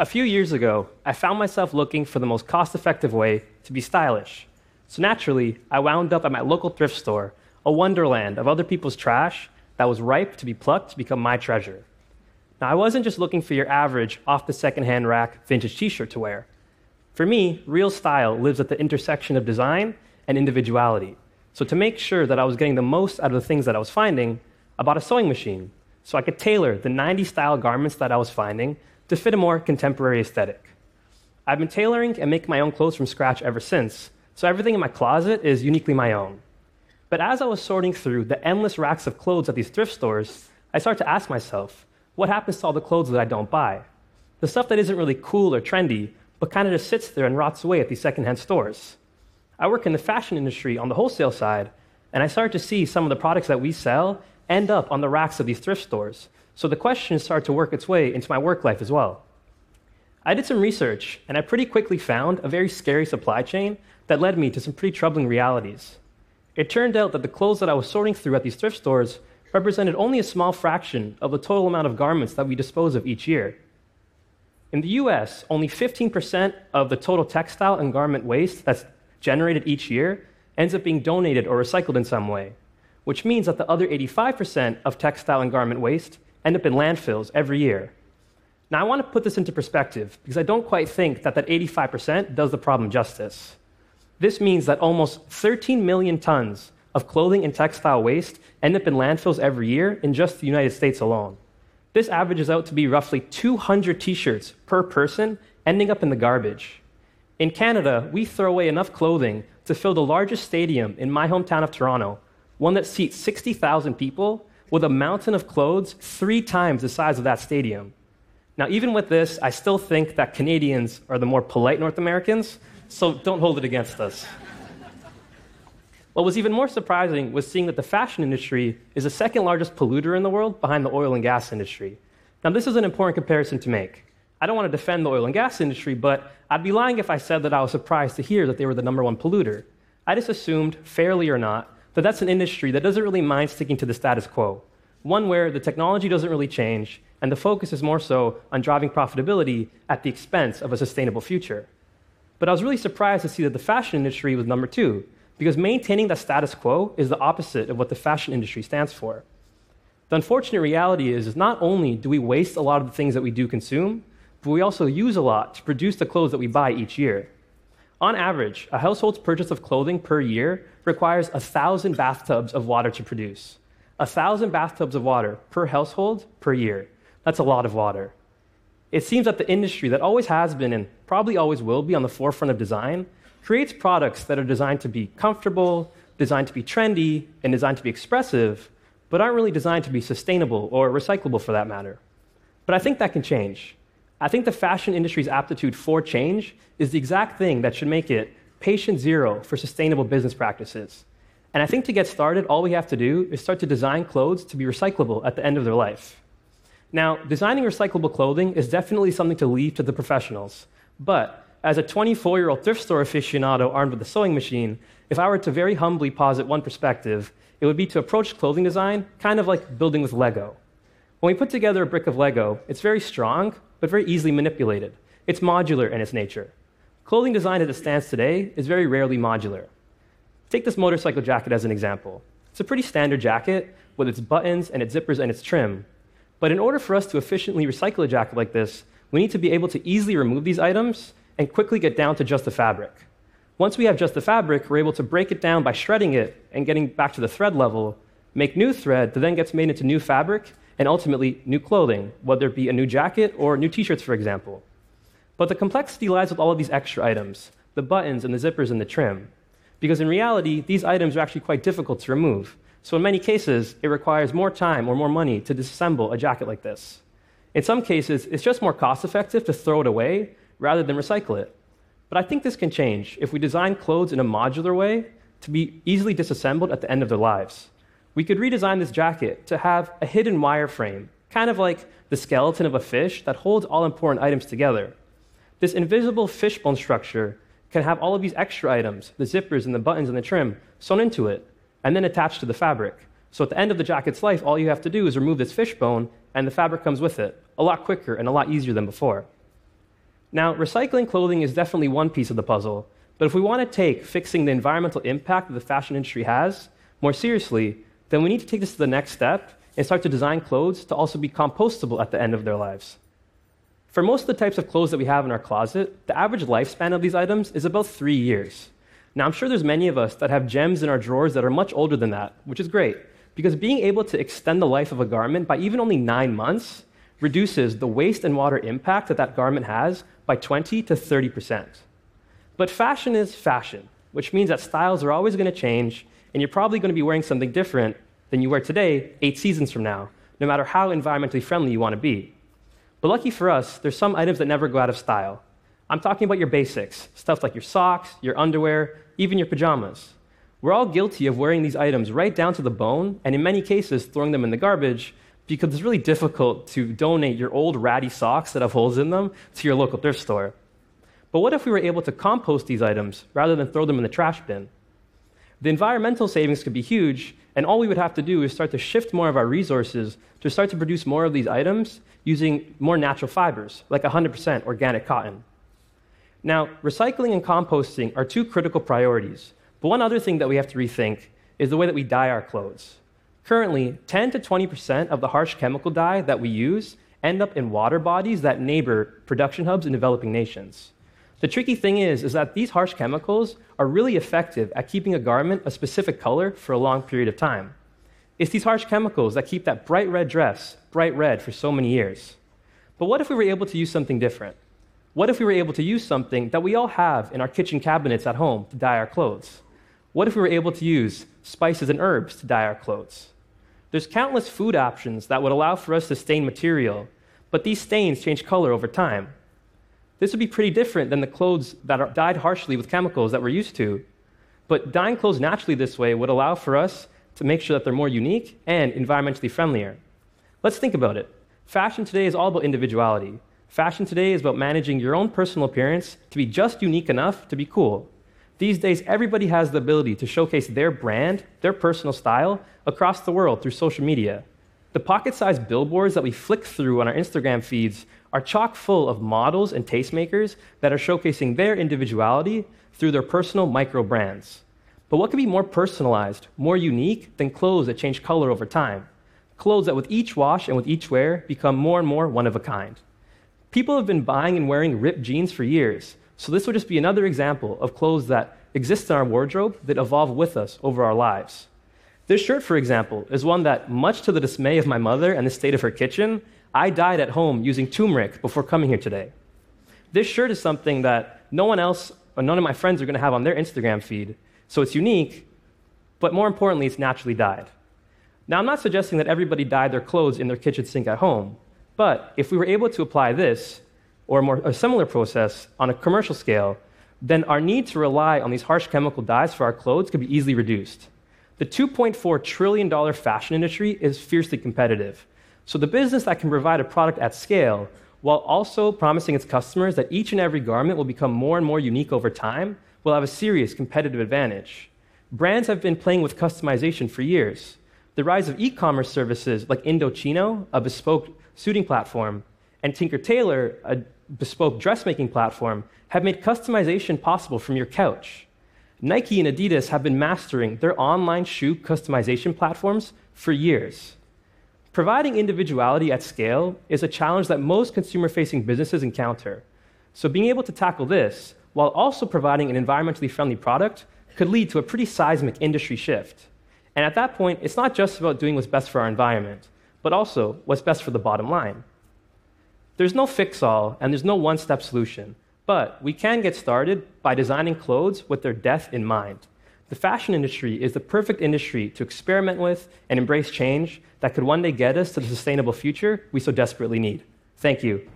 A few years ago, I found myself looking for the most cost effective way to be stylish. So naturally, I wound up at my local thrift store, a wonderland of other people's trash that was ripe to be plucked to become my treasure. Now, I wasn't just looking for your average off the secondhand rack vintage t shirt to wear. For me, real style lives at the intersection of design and individuality. So, to make sure that I was getting the most out of the things that I was finding, I bought a sewing machine so I could tailor the 90s style garments that I was finding to fit a more contemporary aesthetic. I've been tailoring and making my own clothes from scratch ever since, so everything in my closet is uniquely my own. But as I was sorting through the endless racks of clothes at these thrift stores, I started to ask myself, what happens to all the clothes that I don't buy? The stuff that isn't really cool or trendy, but kind of just sits there and rots away at these secondhand stores. I work in the fashion industry on the wholesale side, and I started to see some of the products that we sell end up on the racks of these thrift stores. So the question started to work its way into my work life as well. I did some research, and I pretty quickly found a very scary supply chain that led me to some pretty troubling realities. It turned out that the clothes that I was sorting through at these thrift stores represented only a small fraction of the total amount of garments that we dispose of each year. In the US, only 15% of the total textile and garment waste that's generated each year ends up being donated or recycled in some way, which means that the other 85% of textile and garment waste end up in landfills every year. Now, I want to put this into perspective because I don't quite think that that 85% does the problem justice. This means that almost 13 million tons of clothing and textile waste end up in landfills every year in just the United States alone. This averages out to be roughly 200 t shirts per person ending up in the garbage. In Canada, we throw away enough clothing to fill the largest stadium in my hometown of Toronto, one that seats 60,000 people, with a mountain of clothes three times the size of that stadium. Now, even with this, I still think that Canadians are the more polite North Americans, so don't hold it against us. What was even more surprising was seeing that the fashion industry is the second largest polluter in the world behind the oil and gas industry. Now, this is an important comparison to make. I don't want to defend the oil and gas industry, but I'd be lying if I said that I was surprised to hear that they were the number one polluter. I just assumed, fairly or not, that that's an industry that doesn't really mind sticking to the status quo, one where the technology doesn't really change, and the focus is more so on driving profitability at the expense of a sustainable future. But I was really surprised to see that the fashion industry was number two, because maintaining that status quo is the opposite of what the fashion industry stands for. The unfortunate reality is, is not only do we waste a lot of the things that we do consume, but we also use a lot to produce the clothes that we buy each year. On average, a household's purchase of clothing per year requires 1,000 bathtubs of water to produce. 1,000 bathtubs of water per household per year. That's a lot of water. It seems that the industry that always has been and probably always will be on the forefront of design creates products that are designed to be comfortable, designed to be trendy, and designed to be expressive, but aren't really designed to be sustainable or recyclable for that matter. But I think that can change. I think the fashion industry's aptitude for change is the exact thing that should make it patient zero for sustainable business practices. And I think to get started, all we have to do is start to design clothes to be recyclable at the end of their life. Now, designing recyclable clothing is definitely something to leave to the professionals. But as a 24 year old thrift store aficionado armed with a sewing machine, if I were to very humbly posit one perspective, it would be to approach clothing design kind of like building with Lego. When we put together a brick of Lego, it's very strong, but very easily manipulated. It's modular in its nature. Clothing design as it stands today is very rarely modular. Take this motorcycle jacket as an example. It's a pretty standard jacket with its buttons and its zippers and its trim. But in order for us to efficiently recycle a jacket like this, we need to be able to easily remove these items and quickly get down to just the fabric. Once we have just the fabric, we're able to break it down by shredding it and getting back to the thread level, make new thread that then gets made into new fabric and ultimately new clothing, whether it be a new jacket or new t shirts, for example. But the complexity lies with all of these extra items the buttons and the zippers and the trim. Because in reality, these items are actually quite difficult to remove. So, in many cases, it requires more time or more money to disassemble a jacket like this. In some cases, it's just more cost effective to throw it away rather than recycle it. But I think this can change if we design clothes in a modular way to be easily disassembled at the end of their lives. We could redesign this jacket to have a hidden wireframe, kind of like the skeleton of a fish that holds all important items together. This invisible fishbone structure can have all of these extra items, the zippers and the buttons and the trim, sewn into it, and then attached to the fabric. So at the end of the jacket's life, all you have to do is remove this fishbone, and the fabric comes with it, a lot quicker and a lot easier than before. Now, recycling clothing is definitely one piece of the puzzle, but if we want to take fixing the environmental impact that the fashion industry has more seriously, then we need to take this to the next step and start to design clothes to also be compostable at the end of their lives. For most of the types of clothes that we have in our closet, the average lifespan of these items is about three years. Now, I'm sure there's many of us that have gems in our drawers that are much older than that, which is great, because being able to extend the life of a garment by even only nine months reduces the waste and water impact that that garment has by 20 to 30 percent. But fashion is fashion, which means that styles are always going to change, and you're probably going to be wearing something different than you wear today, eight seasons from now, no matter how environmentally friendly you want to be. But lucky for us, there's some items that never go out of style. I'm talking about your basics, stuff like your socks, your underwear, even your pajamas. We're all guilty of wearing these items right down to the bone, and in many cases, throwing them in the garbage because it's really difficult to donate your old ratty socks that have holes in them to your local thrift store. But what if we were able to compost these items rather than throw them in the trash bin? The environmental savings could be huge, and all we would have to do is start to shift more of our resources to start to produce more of these items using more natural fibers, like 100% organic cotton. Now, recycling and composting are two critical priorities, but one other thing that we have to rethink is the way that we dye our clothes. Currently, 10 to 20% of the harsh chemical dye that we use end up in water bodies that neighbor production hubs in developing nations. The tricky thing is, is that these harsh chemicals are really effective at keeping a garment a specific color for a long period of time. It's these harsh chemicals that keep that bright red dress bright red for so many years. But what if we were able to use something different? What if we were able to use something that we all have in our kitchen cabinets at home to dye our clothes? What if we were able to use spices and herbs to dye our clothes? There's countless food options that would allow for us to stain material, but these stains change color over time. This would be pretty different than the clothes that are dyed harshly with chemicals that we're used to. But dyeing clothes naturally this way would allow for us to make sure that they're more unique and environmentally friendlier. Let's think about it. Fashion today is all about individuality. Fashion today is about managing your own personal appearance to be just unique enough to be cool. These days, everybody has the ability to showcase their brand, their personal style, across the world through social media. The pocket sized billboards that we flick through on our Instagram feeds are chock full of models and tastemakers that are showcasing their individuality through their personal micro brands. But what could be more personalized, more unique than clothes that change color over time? Clothes that with each wash and with each wear become more and more one of a kind. People have been buying and wearing ripped jeans for years, so this would just be another example of clothes that exist in our wardrobe that evolve with us over our lives. This shirt, for example, is one that, much to the dismay of my mother and the state of her kitchen, I dyed at home using turmeric before coming here today. This shirt is something that no one else or none of my friends are going to have on their Instagram feed, so it's unique, but more importantly, it's naturally dyed. Now, I'm not suggesting that everybody dyed their clothes in their kitchen sink at home, but if we were able to apply this or a, more, a similar process on a commercial scale, then our need to rely on these harsh chemical dyes for our clothes could be easily reduced. The $2.4 trillion fashion industry is fiercely competitive. So, the business that can provide a product at scale while also promising its customers that each and every garment will become more and more unique over time will have a serious competitive advantage. Brands have been playing with customization for years. The rise of e commerce services like Indochino, a bespoke suiting platform, and Tinker Tailor, a bespoke dressmaking platform, have made customization possible from your couch. Nike and Adidas have been mastering their online shoe customization platforms for years. Providing individuality at scale is a challenge that most consumer facing businesses encounter. So, being able to tackle this while also providing an environmentally friendly product could lead to a pretty seismic industry shift. And at that point, it's not just about doing what's best for our environment, but also what's best for the bottom line. There's no fix all and there's no one step solution. But we can get started by designing clothes with their death in mind. The fashion industry is the perfect industry to experiment with and embrace change that could one day get us to the sustainable future we so desperately need. Thank you.